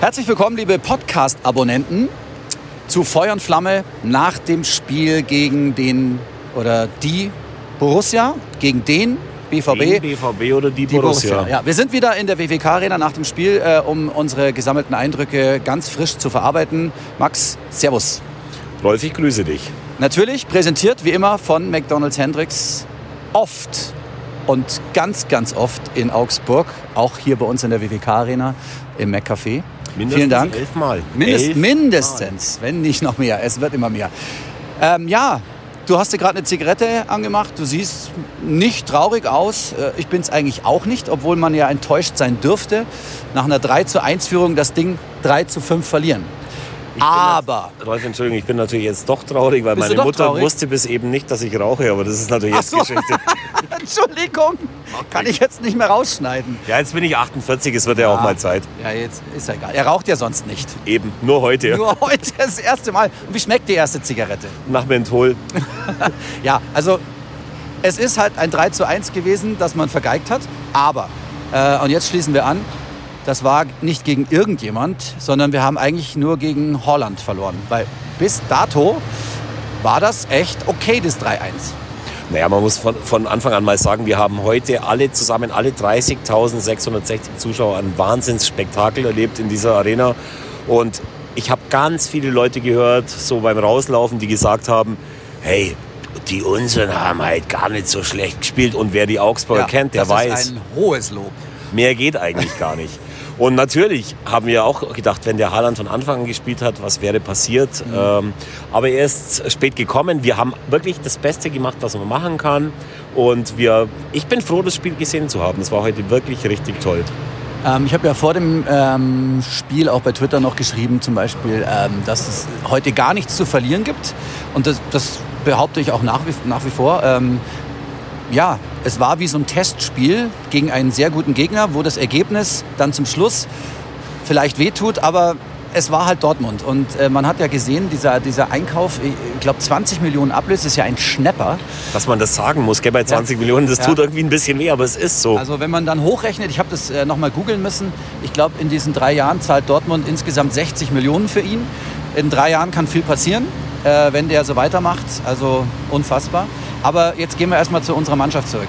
Herzlich willkommen, liebe Podcast-Abonnenten, zu Feuer und Flamme nach dem Spiel gegen den oder die Borussia, gegen den BVB. Den BVB oder die, Die Borussia. Borussia. Ja, wir sind wieder in der WWK Arena nach dem Spiel, äh, um unsere gesammelten Eindrücke ganz frisch zu verarbeiten. Max, Servus. Rolf, ich grüße dich. Natürlich präsentiert wie immer von McDonald's Hendricks oft und ganz, ganz oft in Augsburg, auch hier bei uns in der WWK Arena im McCafé. Vielen Dank. Elfmal. Mindest, Elf mindestens, wenn nicht noch mehr. Es wird immer mehr. Ähm, ja, du hast dir gerade eine Zigarette angemacht. Du siehst nicht traurig aus. Äh, Ich bin es eigentlich auch nicht, obwohl man ja enttäuscht sein dürfte. Nach einer 3 zu 1 Führung das Ding 3 zu 5 verlieren. Ich bin Aber, nat- Rolf, Entschuldigung, ich bin natürlich jetzt doch traurig, weil meine Mutter traurig? wusste bis eben nicht, dass ich rauche, aber das ist natürlich jetzt so. Geschichte. Entschuldigung, kann ich jetzt nicht mehr rausschneiden. Ja, jetzt bin ich 48, es wird ja auch Ah. mal Zeit. Ja, jetzt ist ja egal. Er raucht ja sonst nicht. Eben, nur heute. Nur heute das erste Mal. Und wie schmeckt die erste Zigarette? Nach Menthol. Ja, also es ist halt ein 3 zu 1 gewesen, das man vergeigt hat. Aber, äh, und jetzt schließen wir an, das war nicht gegen irgendjemand, sondern wir haben eigentlich nur gegen Holland verloren. Weil bis dato war das echt okay, das 3-1. Naja, man muss von, von Anfang an mal sagen, wir haben heute alle zusammen, alle 30.660 Zuschauer, ein Wahnsinnsspektakel erlebt in dieser Arena. Und ich habe ganz viele Leute gehört, so beim Rauslaufen, die gesagt haben, hey, die Unseren haben halt gar nicht so schlecht gespielt. Und wer die Augsburger kennt, der das weiß, ist ein hohes Lob. Mehr geht eigentlich gar nicht. Und natürlich haben wir auch gedacht, wenn der Haaland von Anfang an gespielt hat, was wäre passiert. Ähm, aber er ist spät gekommen. Wir haben wirklich das Beste gemacht, was man machen kann. Und wir, ich bin froh, das Spiel gesehen zu haben. Es war heute wirklich richtig toll. Ähm, ich habe ja vor dem ähm, Spiel auch bei Twitter noch geschrieben, zum Beispiel, ähm, dass es heute gar nichts zu verlieren gibt. Und das, das behaupte ich auch nach wie, nach wie vor. Ähm, ja, es war wie so ein Testspiel gegen einen sehr guten Gegner, wo das Ergebnis dann zum Schluss vielleicht wehtut, aber es war halt Dortmund. Und äh, man hat ja gesehen, dieser, dieser Einkauf, ich glaube 20 Millionen Ablöse ist ja ein Schnapper. Dass man das sagen muss, gell, bei 20 Millionen, das Ja. tut irgendwie ein bisschen weh, aber es ist so. Also wenn man dann hochrechnet, ich habe das äh, nochmal googeln müssen, ich glaube in diesen drei Jahren zahlt Dortmund insgesamt 60 Millionen für ihn. In drei Jahren kann viel passieren, äh, wenn der so weitermacht. Also unfassbar. Aber jetzt gehen wir erstmal zu unserer Mannschaft zurück.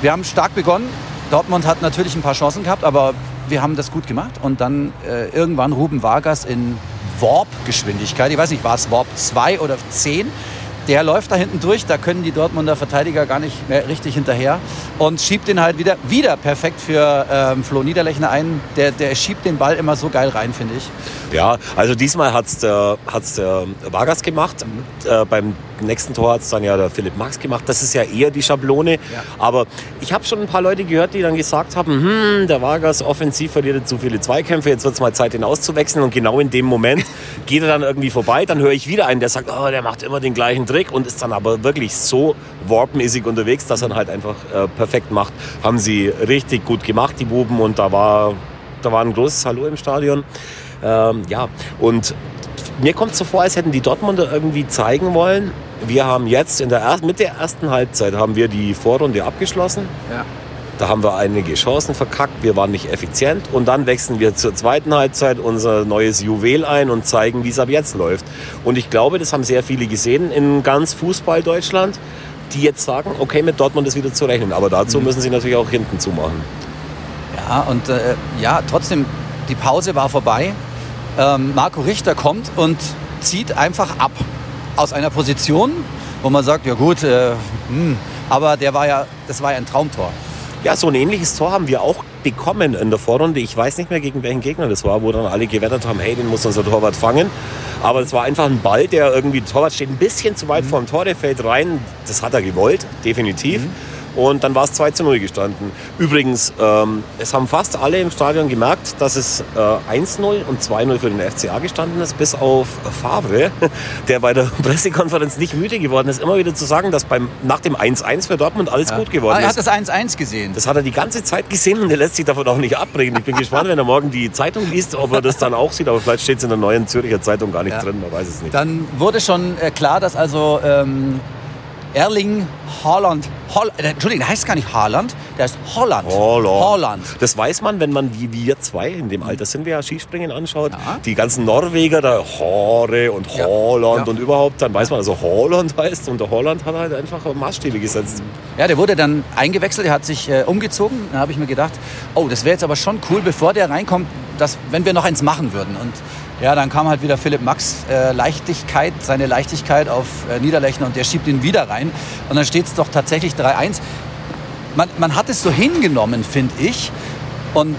Wir haben stark begonnen. Dortmund hat natürlich ein paar Chancen gehabt, aber wir haben das gut gemacht. Und dann äh, irgendwann Ruben Vargas in Warp-Geschwindigkeit, ich weiß nicht, war es Warp 2 oder 10, der läuft da hinten durch, da können die Dortmunder Verteidiger gar nicht mehr richtig hinterher und schiebt den halt wieder, wieder perfekt für ähm, Flo Niederlechner ein. Der, der schiebt den Ball immer so geil rein, finde ich. Ja, also diesmal hat es der, hat's der Vargas gemacht. Äh, beim nächsten Tor hat es dann ja der Philipp Max gemacht. Das ist ja eher die Schablone. Aber ich habe schon ein paar Leute gehört, die dann gesagt haben, hm, der Vargas offensiv verliert zu viele Zweikämpfe, jetzt wird es mal Zeit, ihn auszuwechseln. Und genau in dem Moment geht er dann irgendwie vorbei. Dann höre ich wieder einen, der sagt, oh, der macht immer den gleichen Trick und ist dann aber wirklich so warpmäßig unterwegs, dass er halt einfach äh, perfekt macht. Haben sie richtig gut gemacht, die Buben. Und da war, da war ein großes Hallo im Stadion. Ähm, ja, und mir kommt so vor, als hätten die Dortmunder irgendwie zeigen wollen, wir haben jetzt in der ersten, mit der ersten Halbzeit haben wir die Vorrunde abgeschlossen. Ja. Da haben wir einige Chancen verkackt, wir waren nicht effizient und dann wechseln wir zur zweiten Halbzeit unser neues Juwel ein und zeigen, wie es ab jetzt läuft. Und ich glaube, das haben sehr viele gesehen in ganz Fußball Deutschland, die jetzt sagen, okay, mit Dortmund ist wieder zu rechnen. Aber dazu müssen sie natürlich auch hinten zumachen. Ja, und äh, ja, trotzdem, die Pause war vorbei. Ähm, Marco Richter kommt und zieht einfach ab aus einer Position, wo man sagt, ja gut, äh, hm, aber der war ja, das war ja ein Traumtor. Ja, so ein ähnliches Tor haben wir auch bekommen in der Vorrunde. Ich weiß nicht mehr, gegen welchen Gegner das war, wo dann alle gewettert haben, hey, den muss unser Torwart fangen. Aber es war einfach ein Ball, der irgendwie, der Torwart steht ein bisschen zu weit vor dem Tor, der fällt rein. Das hat er gewollt, definitiv. Und dann war es 2 zu 0 gestanden. Übrigens, ähm, es haben fast alle im Stadion gemerkt, dass es äh, 1-0 und 2-0 für den FCA gestanden ist, bis auf Favre, der bei der Pressekonferenz nicht müde geworden ist, immer wieder zu sagen, dass beim, nach dem 1-1 für Dortmund alles gut geworden Ah, er ist. hat das 1-1 gesehen. Das hat er die ganze Zeit gesehen und er lässt sich davon auch nicht abbringen. Ich bin gespannt, wenn er morgen die Zeitung liest, ob er das dann auch sieht. Aber vielleicht steht es in der neuen Zürcher Zeitung gar nicht Ja. drin, man weiß es nicht. Dann wurde schon äh, klar, dass also ähm, Erling Haaland. Holl äh, Entschuldigung, der heißt gar nicht Haaland, der heißt Holland. Holland. Holland. Das weiß man, wenn man wie wir zwei, in dem Alter sind wir ja, Skispringen anschaut. Ja. Die ganzen Norweger, da Hore und Ja. Holland Ja. und überhaupt, dann weiß man, also Holland heißt und der Holland hat halt einfach Maßstäbe gesetzt. Ja, der wurde dann eingewechselt, der hat sich äh, umgezogen. Da habe ich mir gedacht, oh, das wäre jetzt aber schon cool, bevor der reinkommt, dass, wenn wir noch eins machen würden. Und ja, dann kam halt wieder Philipp Max äh, Leichtigkeit, seine Leichtigkeit auf äh, Niederlechner und der schiebt ihn wieder rein. Und dann steht es doch tatsächlich 3-1. Man, man hat es so hingenommen, finde ich. Und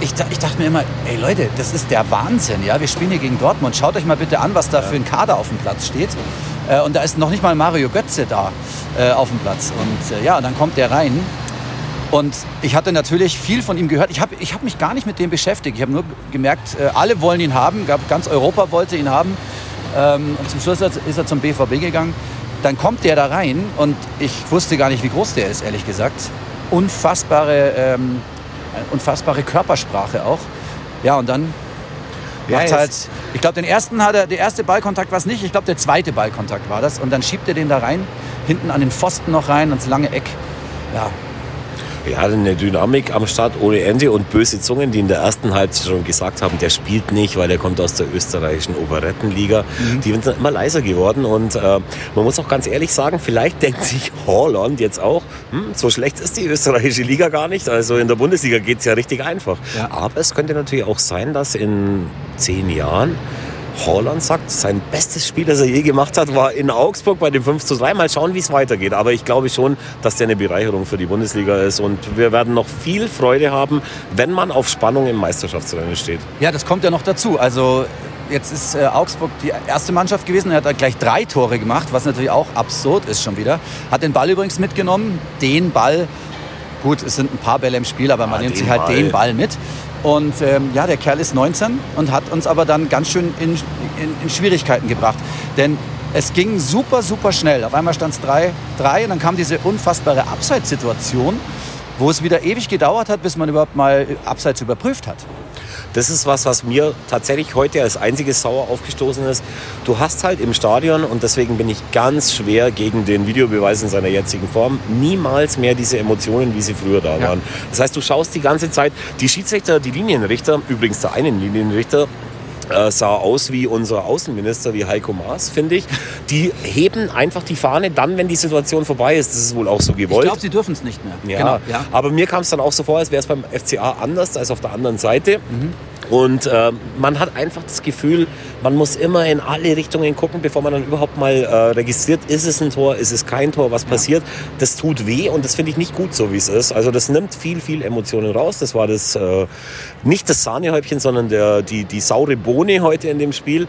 ich, ich dachte mir immer, ey Leute, das ist der Wahnsinn. Ja? Wir spielen hier gegen Dortmund. Schaut euch mal bitte an, was da für ein Kader auf dem Platz steht. Äh, und da ist noch nicht mal Mario Götze da äh, auf dem Platz. Und äh, ja, dann kommt der rein. Und ich hatte natürlich viel von ihm gehört. Ich habe ich hab mich gar nicht mit dem beschäftigt. Ich habe nur gemerkt, äh, alle wollen ihn haben. Ganz Europa wollte ihn haben. Ähm, und zum Schluss ist er zum BVB gegangen. Dann kommt der da rein und ich wusste gar nicht, wie groß der ist, ehrlich gesagt. Unfassbare, ähm, äh, unfassbare Körpersprache auch. Ja, und dann Ja, macht halt, ich glaube, den ersten hat er, der erste Ballkontakt war es nicht. Ich glaube, der zweite Ballkontakt war das. Und dann schiebt er den da rein, hinten an den Pfosten noch rein, ans lange Eck. Ja, Er hatte eine Dynamik am Start ohne Ende und böse Zungen, die in der ersten Halbzeit schon gesagt haben, der spielt nicht, weil er kommt aus der österreichischen Operettenliga. Die sind dann immer leiser geworden und äh, man muss auch ganz ehrlich sagen, vielleicht denkt sich Holland jetzt auch, hm, so schlecht ist die österreichische Liga gar nicht. Also in der Bundesliga geht es ja richtig einfach. Ja. Aber es könnte natürlich auch sein, dass in zehn Jahren Holland sagt, sein bestes Spiel, das er je gemacht hat, war in Augsburg bei dem 5 zu 3. Mal schauen, wie es weitergeht. Aber ich glaube schon, dass der eine Bereicherung für die Bundesliga ist. Und wir werden noch viel Freude haben, wenn man auf Spannung im Meisterschaftsrennen steht. Ja, das kommt ja noch dazu. Also jetzt ist äh, Augsburg die erste Mannschaft gewesen. Er hat gleich drei Tore gemacht, was natürlich auch absurd ist schon wieder. Hat den Ball übrigens mitgenommen. Den Ball, gut, es sind ein paar Bälle im Spiel, aber man Ah, nimmt sich halt Ball. den Ball mit. Und ähm, ja, der Kerl ist 19 und hat uns aber dann ganz schön in, in, in Schwierigkeiten gebracht. Denn es ging super, super schnell. Auf einmal stand es 3-3 und dann kam diese unfassbare Abseitssituation, wo es wieder ewig gedauert hat, bis man überhaupt mal Abseits überprüft hat. Das ist was, was mir tatsächlich heute als einziges sauer aufgestoßen ist. Du hast halt im Stadion, und deswegen bin ich ganz schwer gegen den Videobeweis in seiner jetzigen Form, niemals mehr diese Emotionen, wie sie früher da Ja. waren. Das heißt, du schaust die ganze Zeit, die Schiedsrichter, die Linienrichter, übrigens der einen Linienrichter, äh, sah aus wie unser Außenminister, wie Heiko Maas, finde ich. Die heben einfach die Fahne dann, wenn die Situation vorbei ist. Das ist wohl auch so Ich gewollt. glaube, sie dürfen es nicht mehr. Ja, Genau, ja. aber mir kam es dann auch so vor, als wäre es beim FCA anders als auf der anderen Seite. Mhm. Und äh, man hat einfach das Gefühl, man muss immer in alle Richtungen gucken, bevor man dann überhaupt mal äh, registriert, ist es ein Tor, ist es kein Tor, was passiert. Das tut weh und das finde ich nicht gut, so wie es ist. Also das nimmt viel, viel Emotionen raus. Das war das äh, nicht das Sahnehäubchen, sondern der, die, die saure Bohne heute in dem Spiel.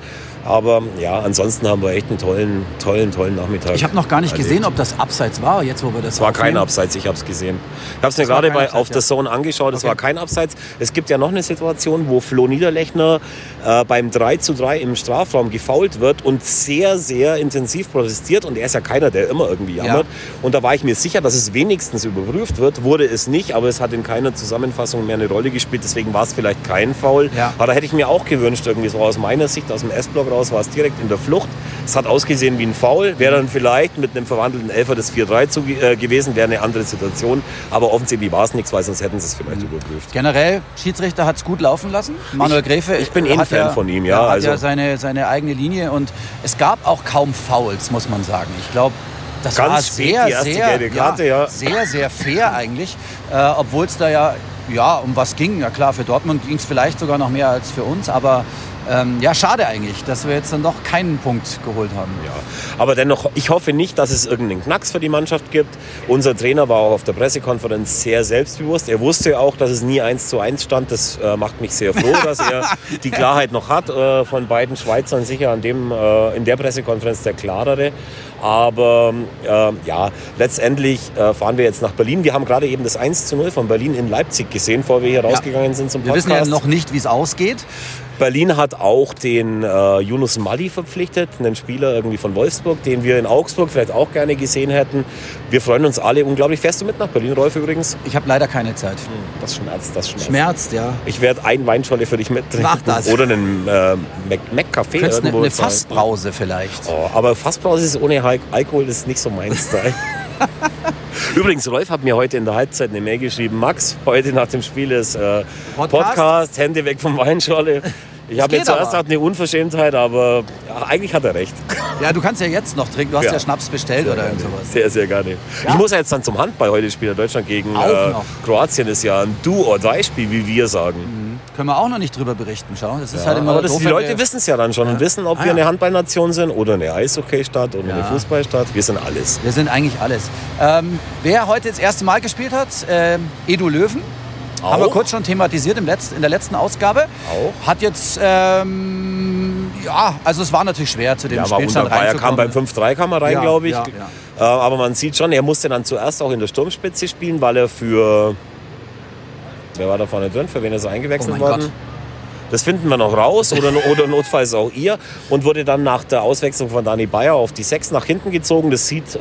Aber ja, ansonsten haben wir echt einen tollen, tollen, tollen Nachmittag. Ich habe noch gar nicht erlebt. gesehen, ob das Abseits war, jetzt wo wir das Es war kein aufnehmen. Abseits, ich habe es gesehen. Ich habe es mir gerade kein bei Abseits, auf ja. der Zone angeschaut, es Okay. war kein Abseits. Es gibt ja noch eine Situation, wo Flo Niederlechner äh, beim 3 zu 3 im Strafraum gefault wird und sehr, sehr intensiv protestiert. Und er ist ja keiner, der immer irgendwie jammert. Und da war ich mir sicher, dass es wenigstens überprüft wird. Wurde es nicht, aber es hat in keiner Zusammenfassung mehr eine Rolle gespielt. Deswegen war es vielleicht kein Foul. Ja. Aber da hätte ich mir auch gewünscht, irgendwie so aus meiner Sicht, aus dem S-Block raus, war es direkt in der Flucht. Es hat ausgesehen wie ein Foul. Wäre dann vielleicht mit einem verwandelten Elfer das 4-3 zu, äh, gewesen, wäre eine andere Situation. Aber offensichtlich war es nichts, weil sonst hätten sie es vielleicht überprüft. Generell, Schiedsrichter hat es gut laufen lassen. Manuel Gräfe. ich bin eh Fan von ihm, ja, Hat also- ja seine, seine eigene Linie und es gab auch kaum Fouls, muss man sagen. Ich glaube, das Ganz war sehr, sehr, Karte, ja. sehr, sehr fair eigentlich. Äh, Obwohl es da ja, ja um was ging. Ja klar, für Dortmund ging es vielleicht sogar noch mehr als für uns, aber ähm, ja, schade eigentlich, dass wir jetzt dann doch keinen Punkt geholt haben. Ja. Aber dennoch, ich hoffe nicht, dass es irgendeinen Knacks für die Mannschaft gibt. Unser Trainer war auch auf der Pressekonferenz sehr selbstbewusst. Er wusste auch, dass es nie 1 zu 1 stand. Das äh, macht mich sehr froh, dass er die Klarheit noch hat. Äh, von beiden Schweizern sicher an dem, äh, in der Pressekonferenz der klarere. Aber äh, ja, letztendlich äh, fahren wir jetzt nach Berlin. Wir haben gerade eben das 1 zu 0 von Berlin in Leipzig gesehen, bevor wir hier rausgegangen sind zum Wir Podcast. wissen ja noch nicht, wie es ausgeht. Berlin hat auch den äh, Yunus Mali verpflichtet, einen Spieler irgendwie von Wolfsburg, den wir in Augsburg vielleicht auch gerne gesehen hätten. Wir freuen uns alle unglaublich. Fährst du mit nach Berlin, Rolf, übrigens? Ich habe leider keine Zeit. Das schmerzt, das schmerzt. Schmerzt, ja. Ich werde ein Weinscholle für dich mittrinken. Mach das. Oder einen äh, Mac- Mac-Café eine, irgendwo. eine zahlen. Fassbrause vielleicht. Oh, aber Fassbrause ist ohne Al Alkohol ist nicht so mein Style. Übrigens, Rolf hat mir heute in der Halbzeit eine Mail geschrieben. Max, heute nach dem Spiel ist äh, Podcast? Podcast, Hände weg vom Weinschorle. Ich habe jetzt zuerst eine Unverschämtheit, aber ja, eigentlich hat er recht. Ja, du kannst ja jetzt noch trinken. Du hast ja, ja Schnaps bestellt sehr oder irgend sowas. Sehr, sehr gerne. Ja. Ich muss ja jetzt dann zum Handball heute spielen. Deutschland gegen äh, Kroatien ist ja ein Do-or-Die-Spiel, wie wir sagen. Mhm. Können wir auch noch nicht drüber berichten. Schau, das ist halt immer aber das, die Leute wissen es ja dann schon und wissen, ob ah, wir eine Handballnation sind oder eine Eishockey-Stadt oder eine Fußballstadt. Wir sind alles. Wir sind eigentlich alles. Ähm, wer heute das erste Mal gespielt hat, äh, Edu Löwen auch? Haben wir kurz schon thematisiert im Letz-, in der letzten Ausgabe. Auch? Hat jetzt, ähm, ja, also es war natürlich schwer zu dem ja, Spielstand Er kam beim 5-3 kam er rein, ja, glaube ich. Ja. Äh, aber man sieht schon, er musste dann zuerst auch in der Sturmspitze spielen, weil er für, wer war da vorne drin, für wen ist er eingewechselt oh worden? Gott. Das finden wir noch raus oder, oder notfalls auch ihr. Und wurde dann nach der Auswechslung von Dani Bayer auf die 6 nach hinten gezogen. Das sieht äh,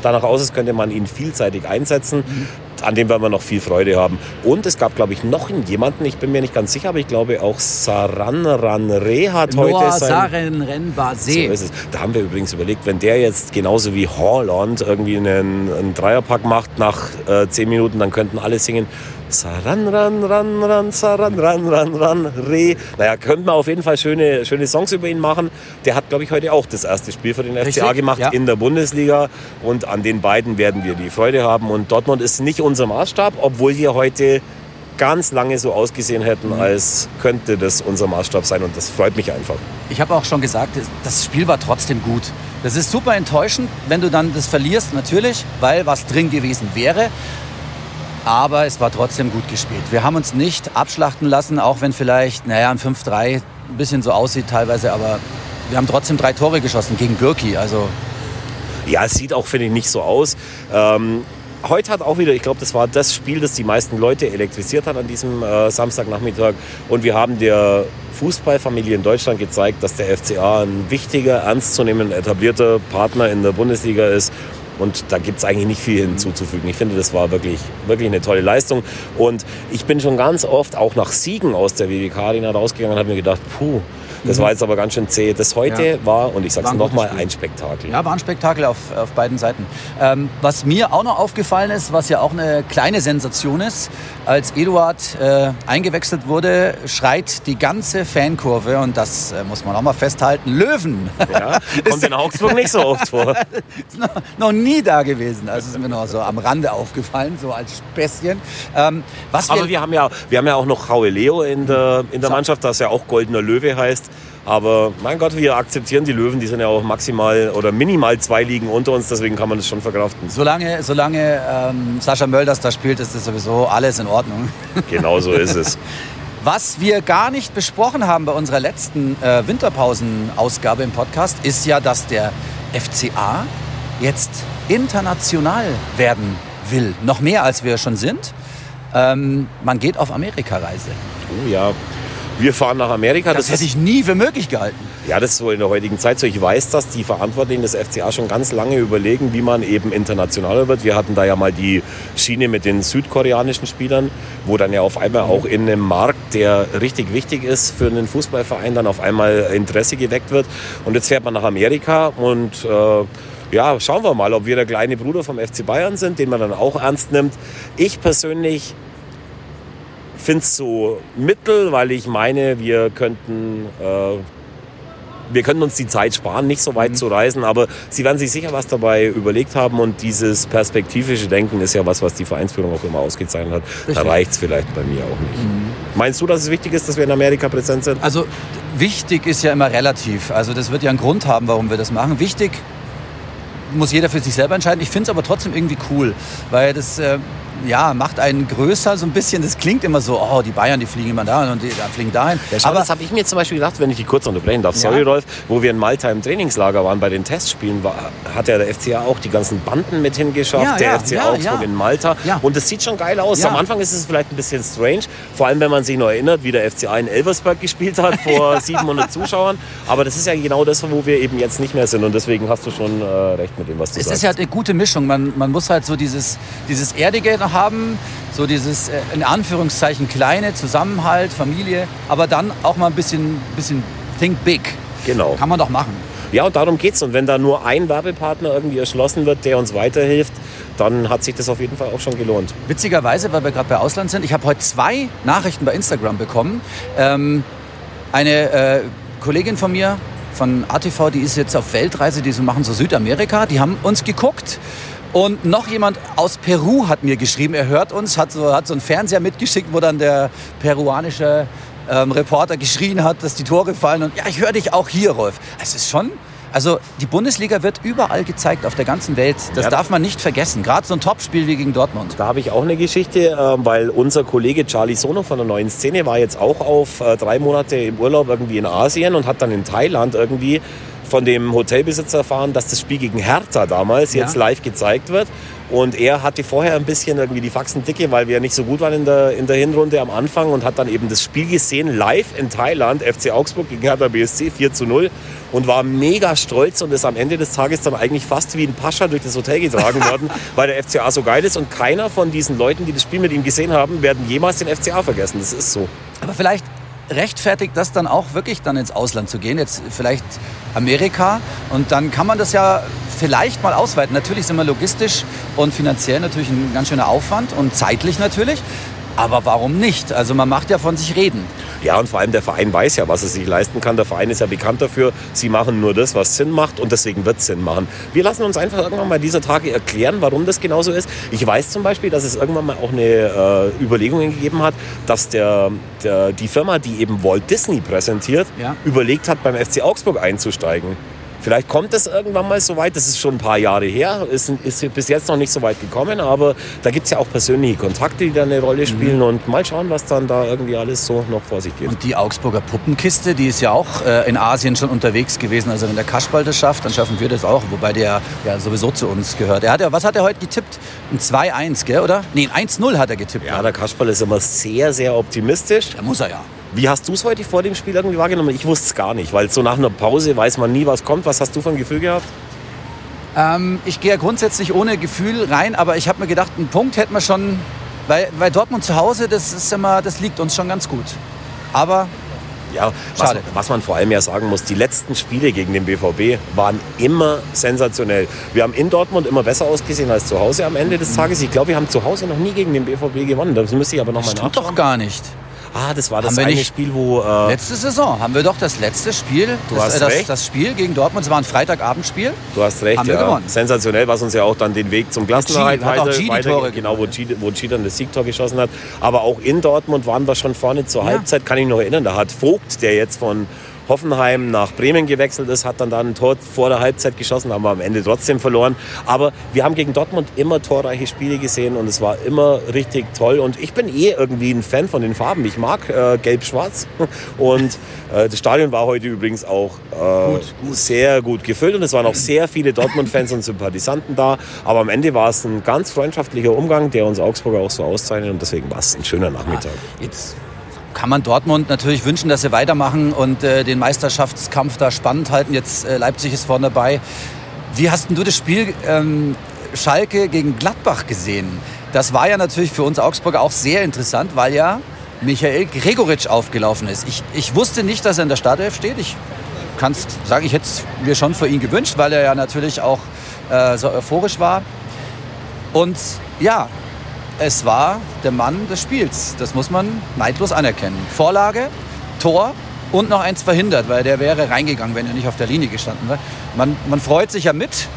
danach aus, als könnte man ihn vielseitig einsetzen. Mhm an dem werden wir noch viel Freude haben. Und es gab, glaube ich, noch jemanden, ich bin mir nicht ganz sicher, aber ich glaube auch Saran Ranre hat Noah heute sein... Saran Renbase. So ist es. Da haben wir übrigens überlegt, wenn der jetzt genauso wie Holland irgendwie einen, einen Dreierpack macht nach äh, zehn Minuten, dann könnten alle singen Saran, ran, ran, ran, saran, ran, ran, ran, re. Naja, könnte man auf jeden Fall schöne, schöne Songs über ihn machen. Der hat, glaube ich, heute auch das erste Spiel für den Richtig? FCA gemacht ja. in der Bundesliga. Und an den beiden werden wir die Freude haben. Und Dortmund ist nicht unser Maßstab, obwohl wir heute ganz lange so ausgesehen hätten, mhm. als könnte das unser Maßstab sein. Und das freut mich einfach. Ich habe auch schon gesagt, das Spiel war trotzdem gut. Das ist super enttäuschend, wenn du dann das verlierst, natürlich, weil was drin gewesen wäre aber es war trotzdem gut gespielt. Wir haben uns nicht abschlachten lassen, auch wenn vielleicht, naja, ein 5-3 ein bisschen so aussieht teilweise, aber wir haben trotzdem drei Tore geschossen gegen Birki. Also ja, es sieht auch, finde ich, nicht so aus. Ähm, heute hat auch wieder, ich glaube, das war das Spiel, das die meisten Leute elektrisiert hat an diesem äh, Samstagnachmittag. Und wir haben der Fußballfamilie in Deutschland gezeigt, dass der FCA ein wichtiger, ernstzunehmender, etablierter Partner in der Bundesliga ist und da gibt es eigentlich nicht viel hinzuzufügen. Ich finde, das war wirklich, wirklich eine tolle Leistung. Und ich bin schon ganz oft auch nach Siegen aus der WWK Arena rausgegangen und habe mir gedacht, puh, das mhm. war jetzt aber ganz schön zäh. Das heute ja. war, und ich sage es nochmal, ein Spektakel. Ja, war ein Spektakel auf, auf beiden Seiten. Ähm, was mir auch noch aufgefallen ist, was ja auch eine kleine Sensation ist, als Eduard äh, eingewechselt wurde, schreit die ganze Fankurve, und das äh, muss man auch mal festhalten, Löwen. Ja, kommt in Augsburg nicht so oft vor. ist noch, noch, nie da gewesen. Also ist mir noch so am Rande aufgefallen, so als Späßchen. Ähm, was Aber wir, wir, haben ja, wir haben ja auch noch Raue Leo in der, in der Mannschaft, das ja auch Goldener Löwe heißt. Aber mein Gott, wir akzeptieren die Löwen, die sind ja auch maximal oder minimal zwei Ligen unter uns, deswegen kann man das schon verkraften. Solange, solange ähm, Sascha Mölders da spielt, ist das sowieso alles in Ordnung. Genau so ist es. Was wir gar nicht besprochen haben bei unserer letzten äh, Winterpausen-Ausgabe im Podcast, ist ja, dass der FCA jetzt international werden will. Noch mehr als wir schon sind. Ähm, man geht auf Amerikareise. Oh ja, wir fahren nach Amerika. Das, das hätte ich nie für möglich gehalten. Ja, das ist wohl in der heutigen Zeit so. Ich weiß, dass die Verantwortlichen des FCA schon ganz lange überlegen, wie man eben internationaler wird. Wir hatten da ja mal die Schiene mit den südkoreanischen Spielern, wo dann ja auf einmal auch in einem Markt, der richtig wichtig ist für einen Fußballverein, dann auf einmal Interesse geweckt wird. Und jetzt fährt man nach Amerika und äh, ja, schauen wir mal, ob wir der kleine Bruder vom FC Bayern sind, den man dann auch ernst nimmt. Ich persönlich finde es so mittel, weil ich meine, wir könnten, äh, wir könnten uns die Zeit sparen, nicht so weit mhm. zu reisen, aber Sie werden sich sicher was dabei überlegt haben und dieses perspektivische Denken ist ja was, was die Vereinsführung auch immer ausgezeichnet hat. Richtig. Da reicht es vielleicht bei mir auch nicht. Mhm. Meinst du, dass es wichtig ist, dass wir in Amerika präsent sind? Also wichtig ist ja immer relativ. Also das wird ja einen Grund haben, warum wir das machen. Wichtig muss jeder für sich selber entscheiden. Ich finde es aber trotzdem irgendwie cool, weil das äh, ja, macht einen größer so ein bisschen. Das klingt immer so, oh, die Bayern, die fliegen immer da und die da fliegen dahin. Ja, schau, aber das habe ich mir zum Beispiel gedacht, wenn ich die kurz unterbrechen darf. Sorry, ja. Rolf, wo wir in Malta im Trainingslager waren bei den Testspielen, war, hat ja der FCA auch die ganzen Banden mit hingeschafft, ja, der FCA Augsburg in Malta. Und das sieht schon geil aus. Am Anfang ist es vielleicht ein bisschen strange, vor allem wenn man sich noch erinnert, wie der FCA in Elversberg gespielt hat vor 700 Zuschauern. Aber das ist ja genau das, wo wir eben jetzt nicht mehr sind und deswegen hast du schon äh, recht mit dem, was du es sagst. Es ist ja eine gute Mischung. Man, man muss halt so dieses, dieses Erdige haben, so dieses äh, in Anführungszeichen kleine Zusammenhalt, Familie, aber dann auch mal ein bisschen, bisschen think big. Genau. Kann man doch machen. Ja, und darum geht es. Und wenn da nur ein Werbepartner irgendwie erschlossen wird, der uns weiterhilft, dann hat sich das auf jeden Fall auch schon gelohnt. Witzigerweise, weil wir gerade bei Ausland sind, ich habe heute zwei Nachrichten bei Instagram bekommen. Ähm, eine äh, Kollegin von mir von ATV, die ist jetzt auf Weltreise, die machen so Südamerika, die haben uns geguckt. Und noch jemand aus Peru hat mir geschrieben, er hört uns, hat so, hat so einen Fernseher mitgeschickt, wo dann der peruanische ähm, Reporter geschrien hat, dass die Tore fallen. Und ja, ich höre dich auch hier, Rolf. Es ist schon also die Bundesliga wird überall gezeigt auf der ganzen Welt. Das ja. darf man nicht vergessen. Gerade so ein Topspiel wie gegen Dortmund. Da habe ich auch eine Geschichte, ähm, weil unser Kollege Charlie Sono von der neuen Szene war jetzt auch auf äh, drei Monate im Urlaub irgendwie in Asien und hat dann in Thailand irgendwie von dem Hotelbesitzer erfahren, dass das Spiel gegen Hertha damals ja. jetzt live gezeigt wird. Und er hatte vorher ein bisschen irgendwie die Faxen dicke, weil wir ja nicht so gut waren in der, in der Hinrunde am Anfang und hat dann eben das Spiel gesehen, live in Thailand, FC Augsburg gegen Hertha BSC 4 zu 0 und war mega stolz und ist am Ende des Tages dann eigentlich fast wie ein Pascha durch das Hotel getragen worden, weil der FCA so geil ist und keiner von diesen Leuten, die das Spiel mit ihm gesehen haben, werden jemals den FCA vergessen. Das ist so. Aber vielleicht rechtfertigt das dann auch wirklich dann ins Ausland zu gehen, jetzt vielleicht Amerika und dann kann man das ja vielleicht mal ausweiten. Natürlich sind wir logistisch und finanziell natürlich ein ganz schöner Aufwand und zeitlich natürlich. Aber warum nicht? Also man macht ja von sich reden. Ja, und vor allem der Verein weiß ja, was er sich leisten kann. Der Verein ist ja bekannt dafür, sie machen nur das, was Sinn macht und deswegen wird es Sinn machen. Wir lassen uns einfach irgendwann mal dieser Tage erklären, warum das genauso ist. Ich weiß zum Beispiel, dass es irgendwann mal auch eine äh, Überlegung gegeben hat, dass der, der, die Firma, die eben Walt Disney präsentiert, ja. überlegt hat, beim FC Augsburg einzusteigen. Vielleicht kommt es irgendwann mal so weit, das ist schon ein paar Jahre her, ist, ist bis jetzt noch nicht so weit gekommen, aber da gibt es ja auch persönliche Kontakte, die da eine Rolle mhm. spielen mhm. und mal schauen, was dann da irgendwie alles so noch vor sich geht. Und die Augsburger Puppenkiste, die ist ja auch äh, in Asien schon unterwegs gewesen, also wenn der Kaschball das schafft, dann schaffen wir das auch, wobei der ja sowieso zu uns gehört. Er hat ja, was hat er heute getippt? Ein 2-1, gell, oder? Nee, ein 1-0 hat er getippt. Ja, der Kaschball ist immer sehr, sehr optimistisch. Da muss er ja. Wie hast du es heute vor dem Spiel irgendwie wahrgenommen? Ich wusste es gar nicht, weil so nach einer Pause weiß man nie, was kommt. Was hast du für ein Gefühl gehabt? Ähm, ich gehe ja grundsätzlich ohne Gefühl rein, aber ich habe mir gedacht, einen Punkt hätten wir schon, weil, weil Dortmund zu Hause, das, ist immer, das liegt uns schon ganz gut. Aber ja. Was, was, man vor allem ja sagen muss, die letzten Spiele gegen den BVB waren immer sensationell. Wir haben in Dortmund immer besser ausgesehen als zu Hause am Ende des. Tages. Ich glaube, wir haben zu Hause noch nie gegen den BVB gewonnen. Das müsste ich aber nochmal nachschauen. doch gar nicht. Ah, das war das haben eine Spiel, wo. Äh letzte Saison haben wir doch das letzte Spiel. Du das, hast äh, das, recht. das Spiel gegen Dortmund, es war ein Freitagabendspiel. Du hast recht, haben wir gewonnen. Sensationell, was uns ja auch dann den Weg zum Klassenerhalt weiter, weiter genau, wo G, wo G dann das Siegtor geschossen hat. Aber auch in Dortmund waren wir schon vorne zur ja. Halbzeit, kann ich mich noch erinnern. Da hat Vogt, der jetzt von Hoffenheim nach Bremen gewechselt ist, hat dann da ein Tor vor der Halbzeit geschossen, haben wir am Ende trotzdem verloren. Aber wir haben gegen Dortmund immer torreiche Spiele gesehen und es war immer richtig toll. Und ich bin eh irgendwie ein Fan von den Farben. Ich mag äh, Gelb-Schwarz. Und äh, das Stadion war heute übrigens auch äh, gut, gut. sehr gut gefüllt und es waren auch sehr viele Dortmund-Fans und Sympathisanten da. Aber am Ende war es ein ganz freundschaftlicher Umgang, der uns Augsburger auch so auszeichnet und deswegen war es ein schöner Nachmittag. Jetzt kann man Dortmund natürlich wünschen, dass sie weitermachen und äh, den Meisterschaftskampf da spannend halten. Jetzt äh, Leipzig ist vorne dabei. Wie hast du das Spiel ähm, Schalke gegen Gladbach gesehen? Das war ja natürlich für uns Augsburger auch sehr interessant, weil ja Michael Gregoritsch aufgelaufen ist. Ich, ich wusste nicht, dass er in der Startelf steht. Ich kann sagen, ich hätte es mir schon für ihn gewünscht, weil er ja natürlich auch äh, so euphorisch war. Und ja, es war der Mann des Spiels. Das muss man neidlos anerkennen. Vorlage, Tor und noch eins verhindert, weil der wäre reingegangen, wenn er nicht auf der Linie gestanden wäre. Man, man freut sich ja mit,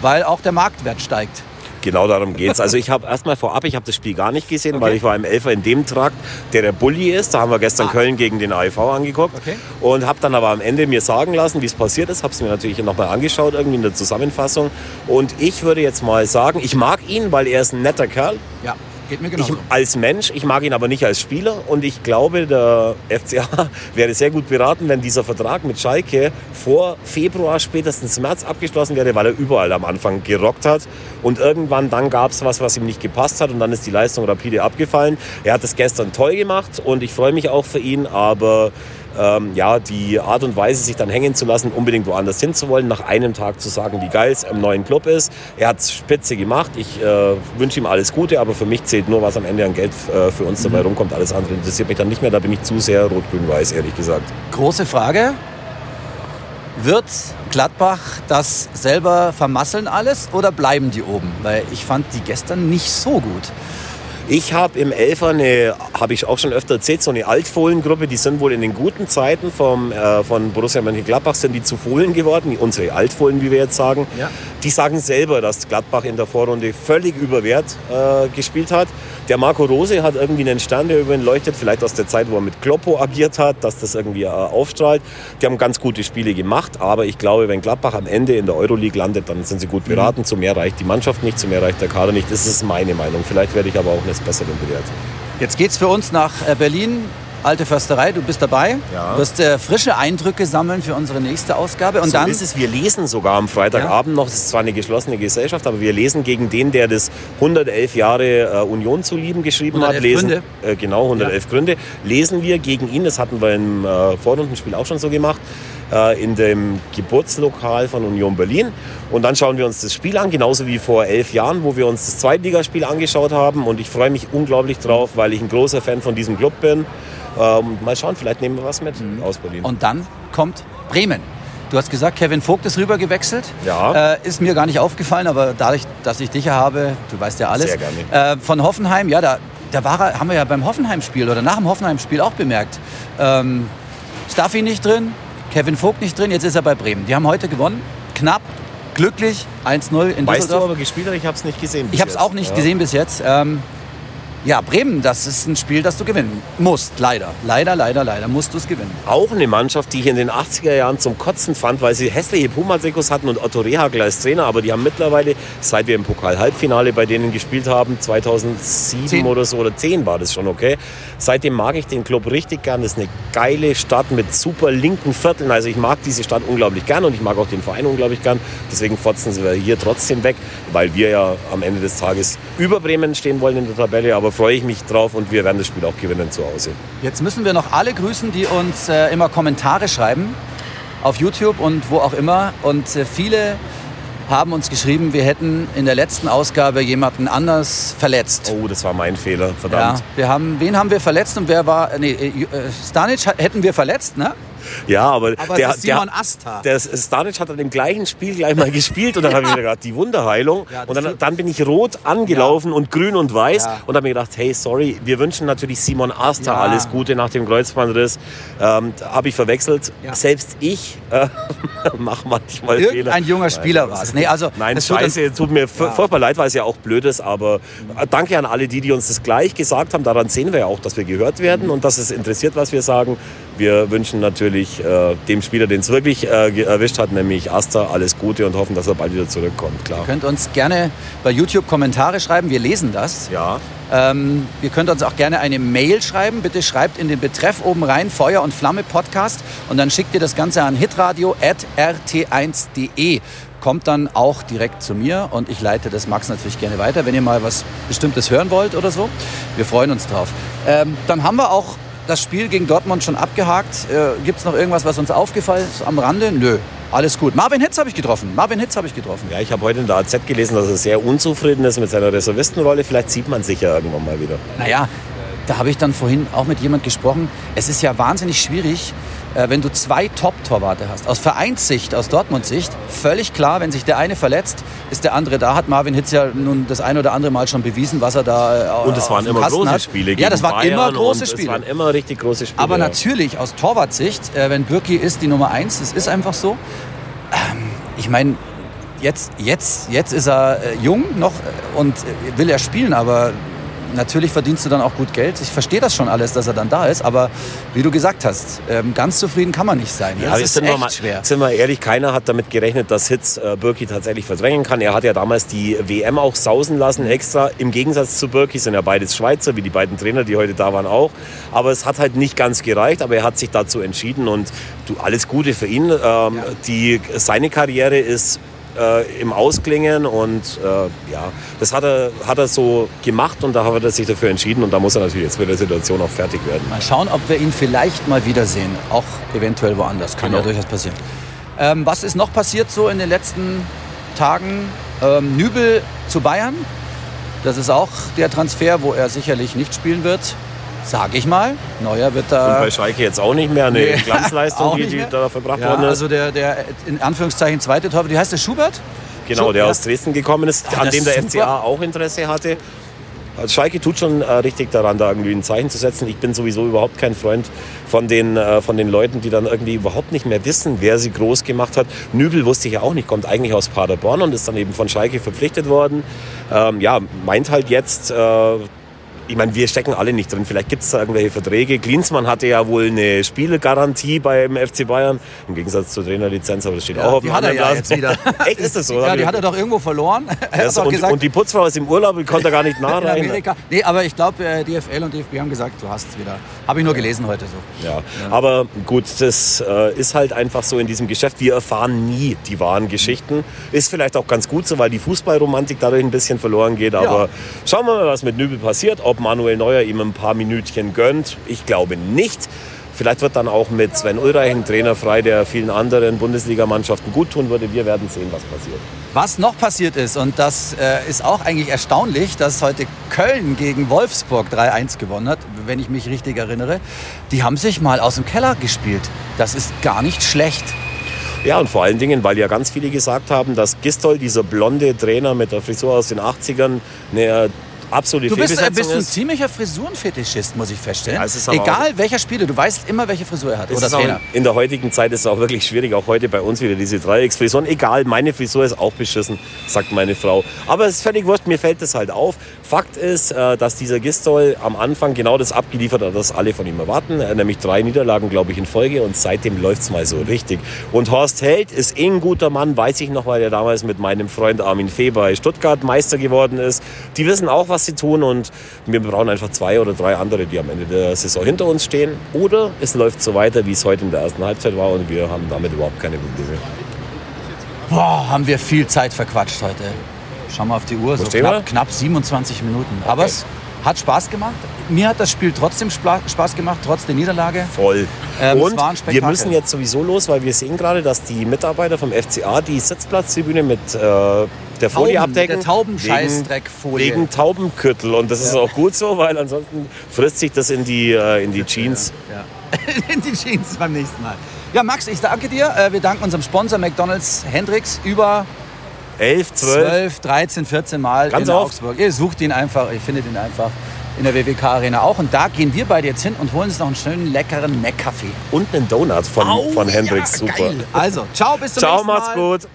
weil auch der Marktwert steigt. Genau darum geht es. Also ich habe erstmal vorab, ich habe das Spiel gar nicht gesehen, okay. weil ich war im Elfer in dem Trakt, der der Bulli ist. Da haben wir gestern ah. Köln gegen den AIV angeguckt. Okay. Und habe dann aber am Ende mir sagen lassen, wie es passiert ist. Habe es mir natürlich nochmal angeschaut, irgendwie in der Zusammenfassung. Und ich würde jetzt mal sagen, ich mag ihn, weil er ist ein netter Kerl. Ja. Geht mir genauso. Ich, als Mensch, ich mag ihn aber nicht als Spieler und ich glaube, der FCA wäre sehr gut beraten, wenn dieser Vertrag mit Schalke vor Februar, spätestens März abgeschlossen wäre, weil er überall am Anfang gerockt hat und irgendwann dann gab es was, was ihm nicht gepasst hat und dann ist die Leistung rapide abgefallen. Er hat das gestern toll gemacht und ich freue mich auch für ihn, aber ähm, ja, die Art und Weise, sich dann hängen zu lassen, unbedingt woanders hinzuwollen, nach einem Tag zu sagen, wie geil es im neuen Club ist. Er hat es spitze gemacht. Ich äh, wünsche ihm alles Gute, aber für mich zählt nur, was am Ende an Geld äh, für uns dabei mhm. rumkommt. Alles andere interessiert mich dann nicht mehr. Da bin ich zu sehr rot-grün-weiß, ehrlich gesagt. Große Frage. Wird Gladbach das selber vermasseln alles oder bleiben die oben? Weil ich fand die gestern nicht so gut. Ich habe im Elfer eine, habe ich auch schon öfter erzählt, so eine Altfohlengruppe, die sind wohl in den guten Zeiten vom, äh, von Borussia Mönchengladbach sind die zu Fohlen geworden, unsere Altfohlen, wie wir jetzt sagen. Ja. Die sagen selber, dass Gladbach in der Vorrunde völlig überwert äh, gespielt hat. Der Marco Rose hat irgendwie einen Stern, der über ihn leuchtet, vielleicht aus der Zeit, wo er mit Kloppo agiert hat, dass das irgendwie äh, aufstrahlt. Die haben ganz gute Spiele gemacht, aber ich glaube, wenn Gladbach am Ende in der Euroleague landet, dann sind sie gut beraten. Mhm. Zu mehr reicht die Mannschaft nicht, zu mehr reicht der Kader nicht. Das ist meine Meinung. Vielleicht werde ich aber auch eines Besseren belehrt. Jetzt geht es für uns nach äh, Berlin. Alte Försterei, du bist dabei. Ja. Du wirst äh, frische Eindrücke sammeln für unsere nächste Ausgabe. Und so dann ist es. Wir lesen sogar am Freitagabend ja. noch. Es ist zwar eine geschlossene Gesellschaft, aber wir lesen gegen den, der das 111 Jahre äh, Union zu lieben geschrieben 111 hat. Lesen, Gründe. Äh, genau, 111 ja. Gründe. Lesen wir gegen ihn. Das hatten wir im äh, Vorrundenspiel auch schon so gemacht äh, in dem Geburtslokal von Union Berlin. Und dann schauen wir uns das Spiel an, genauso wie vor elf Jahren, wo wir uns das Zweitligaspiel angeschaut haben. Und ich freue mich unglaublich drauf, weil ich ein großer Fan von diesem Club bin. Ähm, mal schauen, vielleicht nehmen wir was mit mhm. aus Berlin. Und dann kommt Bremen. Du hast gesagt, Kevin Vogt ist rüber gewechselt. Ja. Äh, ist mir gar nicht aufgefallen, aber dadurch, dass ich dich habe, du weißt ja alles. Sehr gerne. Äh, von Hoffenheim, ja, da, da war er, haben wir ja beim Hoffenheim-Spiel oder nach dem Hoffenheim-Spiel auch bemerkt. Ähm, Staffi nicht drin, Kevin Vogt nicht drin, jetzt ist er bei Bremen. Die haben heute gewonnen, knapp, glücklich, 1-0 in Düsseldorf. Weißt du aber gespielt ich habe es nicht gesehen Ich habe es auch nicht ja. gesehen bis jetzt. Ähm, ja, Bremen, das ist ein Spiel, das du gewinnen musst. Leider. Leider, leider, leider musst du es gewinnen. Auch eine Mannschaft, die ich in den 80er Jahren zum Kotzen fand, weil sie hässliche Pumatrikots hatten und Otto Rehagel als Trainer. Aber die haben mittlerweile, seit wir im Pokal-Halbfinale bei denen gespielt haben, 2007 10. oder so, oder 10 war das schon, okay. Seitdem mag ich den Club richtig gern. Das ist eine geile Stadt mit super linken Vierteln. Also ich mag diese Stadt unglaublich gern und ich mag auch den Verein unglaublich gern. Deswegen fotzen sie hier trotzdem weg, weil wir ja am Ende des Tages über Bremen stehen wollen in der Tabelle. Aber freue ich mich drauf und wir werden das Spiel auch gewinnen zu Hause. Jetzt müssen wir noch alle grüßen, die uns äh, immer Kommentare schreiben auf YouTube und wo auch immer. Und äh, viele haben uns geschrieben, wir hätten in der letzten Ausgabe jemanden anders verletzt. Oh, das war mein Fehler, verdammt. Ja, wir haben, wen haben wir verletzt und wer war, nee, äh, Stanic hätten wir verletzt, ne? Ja, aber, aber der, Simon Asta. Der, der Stanic hat dann im gleichen Spiel gleich mal gespielt und dann habe ich mir gedacht, die Wunderheilung. Ja, und dann, dann, bin ich rot angelaufen und grün und weiß und habe mir gedacht, hey, sorry, wir wünschen natürlich Simon Asta alles Gute nach dem Kreuzbandriss. Ähm, habe ich verwechselt. Selbst ich äh, mache manchmal Irgendein Fehler. Ein junger Spieler war es. Nee, also, Nein, scheiße, tut mir furchtbar leid, weil es ja auch blöd ist, aber äh, danke an alle die, die uns das gleich gesagt haben. Daran sehen wir ja auch, dass wir gehört werden und dass es interessiert, was wir sagen. Wir wünschen natürlich äh, dem Spieler, den es wirklich äh, erwischt hat, nämlich Asta, alles Gute und hoffen, dass er bald wieder zurückkommt. Klar. Ihr könnt uns gerne bei YouTube Kommentare schreiben, wir lesen das. Ja. Ähm, ihr könnt uns auch gerne eine Mail schreiben. Bitte schreibt in den Betreff oben rein Feuer und Flamme Podcast und dann schickt ihr das Ganze an hitradio.rt1.de. Kommt dann auch direkt zu mir und ich leite das Max natürlich gerne weiter, wenn ihr mal was Bestimmtes hören wollt oder so. Wir freuen uns drauf. Ähm, dann haben wir auch das Spiel gegen Dortmund schon abgehakt. Äh, Gibt es noch irgendwas, was uns aufgefallen ist am Rande? Nö. Alles gut. Marvin Hitz habe ich getroffen. Marvin Hitz habe ich getroffen. Ja, ich habe heute in der AZ gelesen, dass er sehr unzufrieden ist mit seiner Reservistenrolle. Vielleicht sieht man sich ja irgendwann mal wieder. Naja, da habe ich dann vorhin auch mit jemand gesprochen. Es ist ja wahnsinnig schwierig, äh, wenn du zwei Top-Torwarte hast. Aus Vereinssicht, aus Dortmunds Sicht, völlig klar, wenn sich der eine verletzt, ist der andere da. Hat Marvin Hitz ja nun das ein oder andere Mal schon bewiesen, was er da äh, Und es waren immer Kasten große hat. Spiele Ja, das waren immer große Spiele. Es waren immer richtig große Spiele. Aber ja. natürlich aus Torwartsicht, äh, wenn Birki ist die Nummer eins, das ist einfach so. Ähm, ich meine, jetzt, jetzt, jetzt ist er jung noch und will er spielen, aber natürlich verdienst du dann auch gut Geld. Ich verstehe das schon alles, dass er dann da ist, aber wie du gesagt hast, ähm, ganz zufrieden kann man nicht sein. Ja, das ist sind echt mal, schwer. Sind wir ehrlich, keiner hat damit gerechnet, dass Hitz äh, Birki tatsächlich verdrängen kann. Er hat ja damals die WM auch sausen lassen, extra. Im Gegensatz zu Birki sind ja beides Schweizer, wie die beiden Trainer, die heute da waren, auch. Aber es hat halt nicht ganz gereicht, aber er hat sich dazu entschieden und du, alles Gute für ihn. Ähm, ja. die, seine Karriere ist äh, im Ausklingen und äh, ja, das hat er, hat er so gemacht und da hat er sich dafür entschieden und da muss er natürlich jetzt mit der Situation auch fertig werden. Mal schauen, ob wir ihn vielleicht mal wiedersehen, auch eventuell woanders, kann genau. ja durchaus passieren. Ähm, was ist noch passiert so in den letzten Tagen? Ähm, Nübel zu Bayern, das ist auch der Transfer, wo er sicherlich nicht spielen wird. Sag ich mal. Neuer wird Und da. bei Schalke jetzt auch nicht mehr eine Nee, Glanzleistung, die, die da verbracht Ja, worden ist. also der, der in Anführungszeichen zweite Torwart, wie heißt der Schubert? genau, Schu- der aus Dresden gekommen ist, Ja, an dem der super. FCA auch Interesse hatte. Also Schalke tut schon äh, richtig daran, da irgendwie ein Zeichen zu setzen. Ich bin sowieso überhaupt kein Freund von den, äh, von den Leuten, die dann irgendwie überhaupt nicht mehr wissen, wer sie groß gemacht hat. Nübel wusste ich ja auch nicht, kommt eigentlich aus Paderborn und ist dann eben von Schalke verpflichtet worden. Ähm, ja, meint halt jetzt, äh, ich meine, wir stecken alle nicht drin. Vielleicht gibt es da irgendwelche Verträge. Klinsmann hatte ja wohl eine Spielgarantie beim FC Bayern, im Gegensatz zur Trainerlizenz, aber das steht auch auf die dem hat er anderen ja Blatt. jetzt wieder. Echt, ist das so? Ja, die hat er doch irgendwo verloren. Er Ja, so, und, gesagt, und die Putzfrau ist im Urlaub, die konnte gar nicht in nachreichen. Amerika. Nee, aber ich glaube, äh, DFL und DFB haben gesagt, du hast es wieder. Habe ich nur gelesen heute so. Ja, aber gut, das äh, ist halt einfach so in diesem Geschäft. Wir erfahren nie die wahren Geschichten. Ist vielleicht auch ganz gut so, weil die Fußballromantik dadurch ein bisschen verloren geht. Aber schauen wir mal, was mit Nübel passiert. Ob Manuel Neuer ihm ein paar Minütchen gönnt. Ich glaube nicht. Vielleicht wird dann auch mit Sven Ulreich ein Trainer frei, der vielen anderen Bundesligamannschaften gut tun würde. Wir werden sehen, was passiert. Was noch passiert ist, und das äh, ist auch eigentlich erstaunlich, dass heute Köln gegen Wolfsburg 3-1 gewonnen hat, wenn ich mich richtig erinnere. Die haben sich mal aus dem Keller gespielt. Das ist gar nicht schlecht. Ja, und vor allen Dingen, weil ja ganz viele gesagt haben, dass Gistol, dieser blonde Trainer mit der Frisur aus den 80ern, eine absolute Du bist, äh, bist ein ziemlicher Frisurenfetischist, muss ich feststellen. Ja, es ist aber Egal welcher Spieler, du weißt immer, welche Frisur er hat. Oder auch, Trainer. in der heutigen Zeit ist es auch wirklich schwierig, auch heute bei uns wieder diese Dreiecksfrisuren. Egal, meine Frisur ist auch beschissen, sagt meine Frau. Aber es ist völlig wurscht, mir fällt das halt auf. Fakt ist, äh, dass dieser Gistol am Anfang genau das abgeliefert hat, was alle von ihm erwarten. Äh, Nämlich drei Niederlagen, glaube ich, in Folge und seitdem läuft es mal so richtig. Und Horst Held ist eh ein guter Mann, weiß ich noch, weil er damals mit meinem Freund Armin Fee bei Stuttgart Meister geworden ist. Die wissen auch, was sie tun und wir brauchen einfach zwei oder drei andere, die am Ende der Saison hinter uns stehen. Oder es läuft so weiter, wie es heute in der ersten Halbzeit war und wir haben damit überhaupt keine Probleme. Boah, haben wir viel Zeit verquatscht heute. Schau mal auf die Uhr, so knapp, knapp 27 Minuten. Aber Okay. es hat Spaß gemacht. Mir hat das Spiel trotzdem Spaß gemacht, trotz der Niederlage. Voll. Ähm, und wir müssen jetzt sowieso los, weil wir sehen gerade, dass die Mitarbeiter vom FCA die Sitzplatztribüne mit äh, der Folie Tauben, abdecken. mit der Taubenscheißdreckfolie. Wegen, wegen Taubenkürtel. Und das ist auch gut so, weil ansonsten frisst sich das in die, äh, in die Jeans. Ja. In die Jeans beim nächsten Mal. Ja, Max, ich danke dir. Äh, Wir danken unserem Sponsor McDonalds Hendrix über 11, 12. 12, 13, 14 Mal Ganz in oft. Augsburg. Ihr sucht ihn einfach, ihr findet ihn einfach in der WWK Arena auch. Und da gehen wir beide jetzt hin und holen uns noch einen schönen leckeren Mac-Kaffee. Und einen Donut von, von Hendrix. Ja, Super. geil. Also, ciao, bis zum Ciao, nächsten Mal. macht's gut.